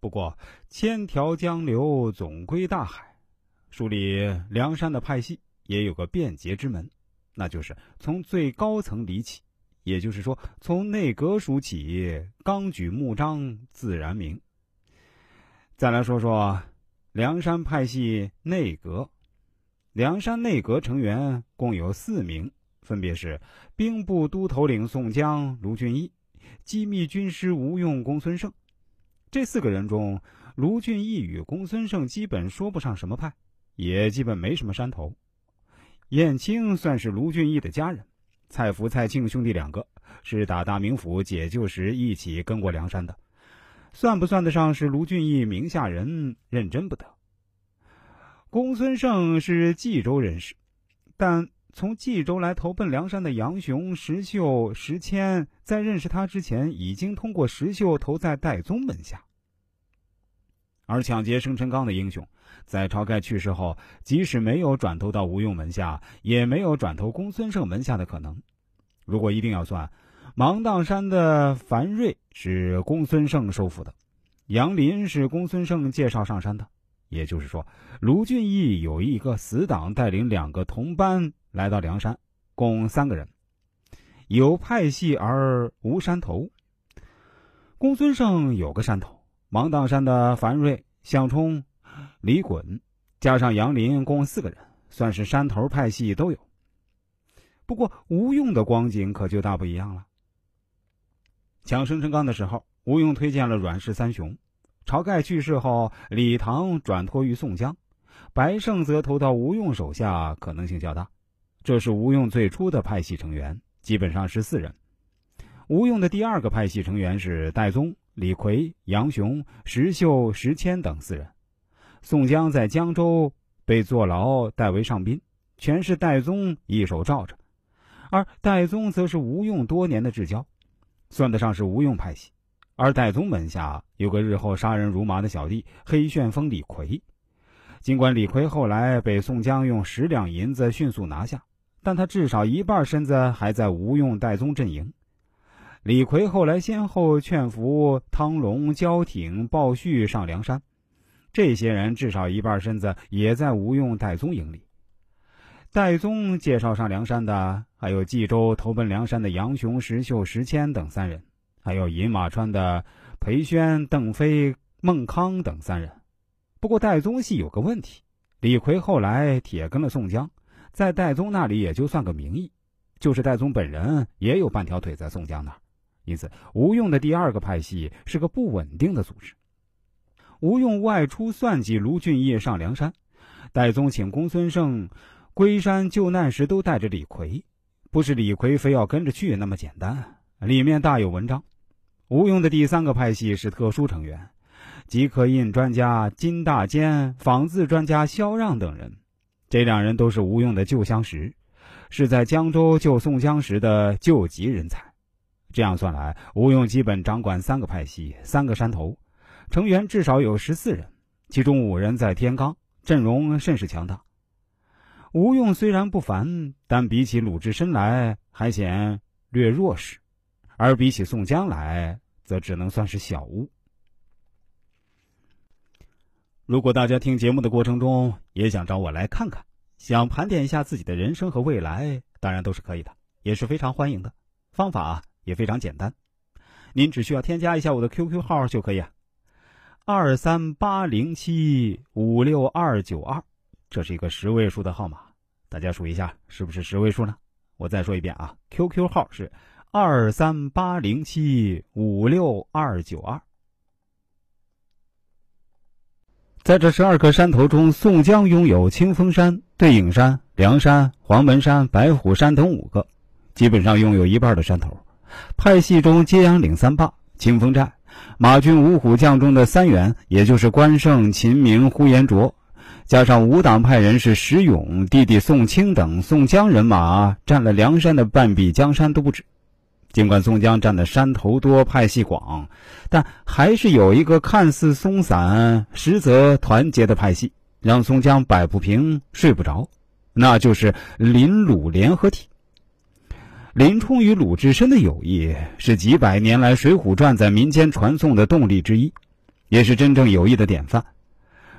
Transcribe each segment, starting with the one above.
不过千条江流总归大海，梳理梁山的派系也有个便捷之门，那就是从最高层理起，也就是说从内阁数起，纲举目张自然明。再来说说梁山派系内阁，梁山内阁成员共有四名，分别是兵部都头领宋江、卢俊义，机密军师吴用、公孙胜。这四个人中，卢俊义与公孙胜基本说不上什么派，也基本没什么山头。燕青算是卢俊义的家人，蔡福、蔡庆兄弟两个是打大名府解救时一起跟过梁山的，算不算得上是卢俊义名下人，认真不得。公孙胜是冀州人士，但从冀州来投奔梁山的杨雄、石秀、石谦，在认识他之前，已经通过石秀投在戴宗门下。而抢劫生辰纲的英雄，在晁盖去世后，即使没有转投到吴用门下，也没有转投公孙胜门下的可能。如果一定要算，芒砀山的樊瑞是公孙胜收服的，杨林是公孙胜介绍上山的。也就是说，卢俊义有一个死党带领两个同班来到梁山，共三个人，有派系而无山头。公孙胜有个山头，芒砀山的樊瑞、项冲、李衮，加上杨林，共四个人，算是山头派系都有。不过吴用的光景可就大不一样了。抢生辰纲的时候，吴用推荐了阮氏三雄。晁盖去世后，李唐转托于宋江，白胜则投到吴用手下，可能性较大。这是吴用最初的派系成员，基本上是四人。吴用的第二个派系成员是戴宗、李逵、杨雄、石秀、石谦等四人。宋江在江州被坐牢，代为上宾，全是戴宗一手罩着，而戴宗则是吴用多年的至交，算得上是吴用派系。而戴宗门下有个日后杀人如麻的小弟黑旋风李逵，尽管李逵后来被宋江用十两银子迅速拿下，但他至少一半身子还在吴用、戴宗阵营。李逵后来先后劝服汤龙、焦挺、鲍旭上梁山，这些人至少一半身子也在吴用、戴宗营里。戴宗介绍上梁山的还有冀州投奔梁山的杨雄、石秀、石谦等三人。还有饮马川的裴宣、邓飞、孟康等三人。不过戴宗系有个问题，李逵后来铁跟了宋江，在戴宗那里也就算个名义，就是戴宗本人也有半条腿在宋江那儿。因此，吴用的第二个派系是个不稳定的组织。吴用外出算计卢俊义上梁山，戴宗请公孙胜归山救难时都带着李逵，不是李逵非要跟着去那么简单，里面大有文章。吴用的第三个派系是特殊成员，即刻印专家金大坚、仿字专家萧让等人。这两人都是吴用的旧相识，是在江州救宋江时的救急人才。这样算来，吴用基本掌管三个派系、三个山头，成员至少有十四人，其中五人在天罡，阵容甚是强大。吴用虽然不凡，但比起鲁智深来，还显略弱势。而比起宋江来，则只能算是小巫。如果大家听节目的过程中也想找我来看看，想盘点一下自己的人生和未来，当然都是可以的，也是非常欢迎的。方法也非常简单，您只需要添加一下我的 QQ 号就可以啊，二三八零七五六二九二，这是一个十位数的号码，大家数一下是不是十位数呢？我再说一遍啊，QQ 号是。二三八零七五六二九二，在这十二个山头中，宋江拥有清风山、对影山、梁山、黄门山、白虎山等五个，基本上拥有一半的山头。派系中，揭阳岭三霸、清风寨、马军五虎将中的三员，也就是关胜、秦明、呼延灼，加上五党派人士石勇、弟弟宋清等，宋江人马占了梁山的半壁江山都不止。尽管宋江占的山头多、派系广，但还是有一个看似松散，实则团结的派系，让宋江摆不平、睡不着，那就是林鲁联合体。林冲与鲁智深的友谊是几百年来《水浒传》在民间传颂的动力之一。也是真正友谊的典范。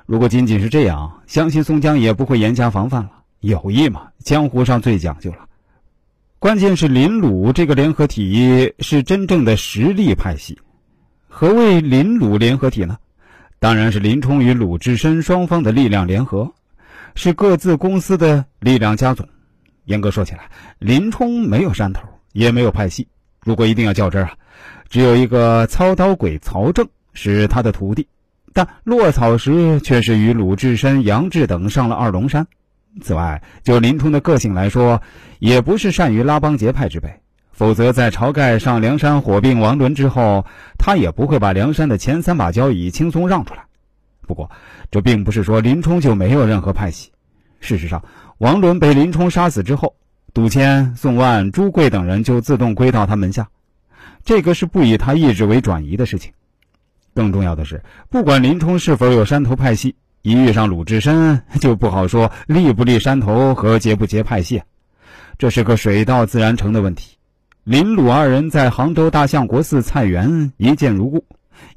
如果仅仅是这样，相信宋江也不会严加防范了。友谊嘛，江湖上最讲究了。关键是林鲁这个联合体是真正的实力派系。何谓林鲁联合体呢？当然是林冲与鲁智深双方的力量联合，是各自公司的力量加总。严格说起来，林冲没有山头，也没有派系。如果一定要较真啊，只有一个操刀鬼曹正是他的徒弟，但落草时却是与鲁智深、杨志等上了二龙山。此外，就林冲的个性来说，也不是善于拉帮结派之辈，否则在晁盖上梁山火并王伦之后，他也不会把梁山的前三把交椅轻松让出来。不过，这并不是说林冲就没有任何派系。事实上，王伦被林冲杀死之后，杜迁、宋万、朱贵等人就自动归到他门下，这个是不以他意志为转移的事情。更重要的是，不管林冲是否有山头派系。一遇上鲁智深，就不好说立不立山头和结不结派系，这是个水到自然成的问题。林鲁二人在杭州大相国寺菜园一见如故，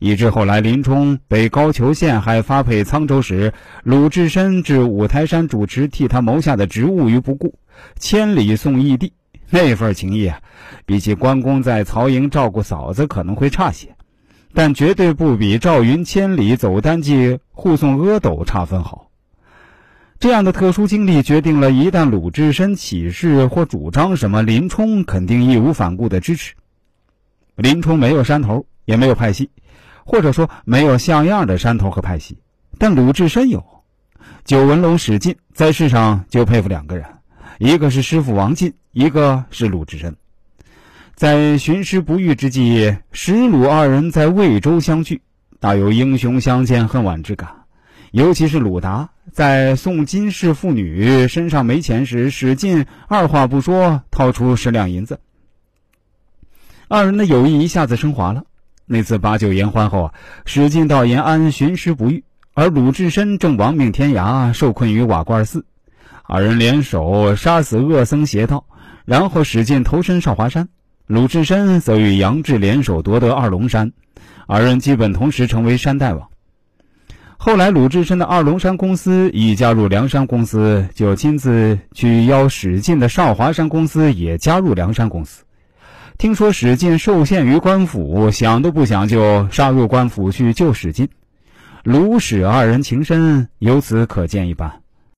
以致后来林冲被高俅陷害发配沧州时，鲁智深至五台山主持替他谋下的职务于不顾，千里送义弟，那份情谊啊，比起关公在曹营照顾嫂子可能会差些。但绝对不比赵云千里走单骑护送阿斗差分毫。这样的特殊经历决定了，一旦鲁智深起事或主张什么，林冲肯定义无反顾的支持。林冲没有山头，也没有派系，或者说没有像样的山头和派系，但鲁智深有。九纹龙史进在世上就佩服两个人，一个是师傅王进，一个是鲁智深。在寻师不遇之际，石鲁二人在魏州相聚，大有英雄相见恨晚之感。尤其是鲁达在送金氏妇女身上没钱时，史进二话不说掏出十两银子。二人的友谊一下子升华了。那次把酒言欢后啊，史进到延安寻师不遇，而鲁智深正亡命天涯，受困于瓦罐寺。二人联手杀死恶僧邪道，然后史进投身少华山。鲁智深则与杨志联手夺得二龙山，二人基本同时成为山大王。后来，鲁智深的二龙山公司已加入梁山公司，就亲自去邀史进的少华山公司也加入梁山公司。听说史进受限于官府，想都不想就杀入官府去救史进。鲁史二人情深，由此可见一斑。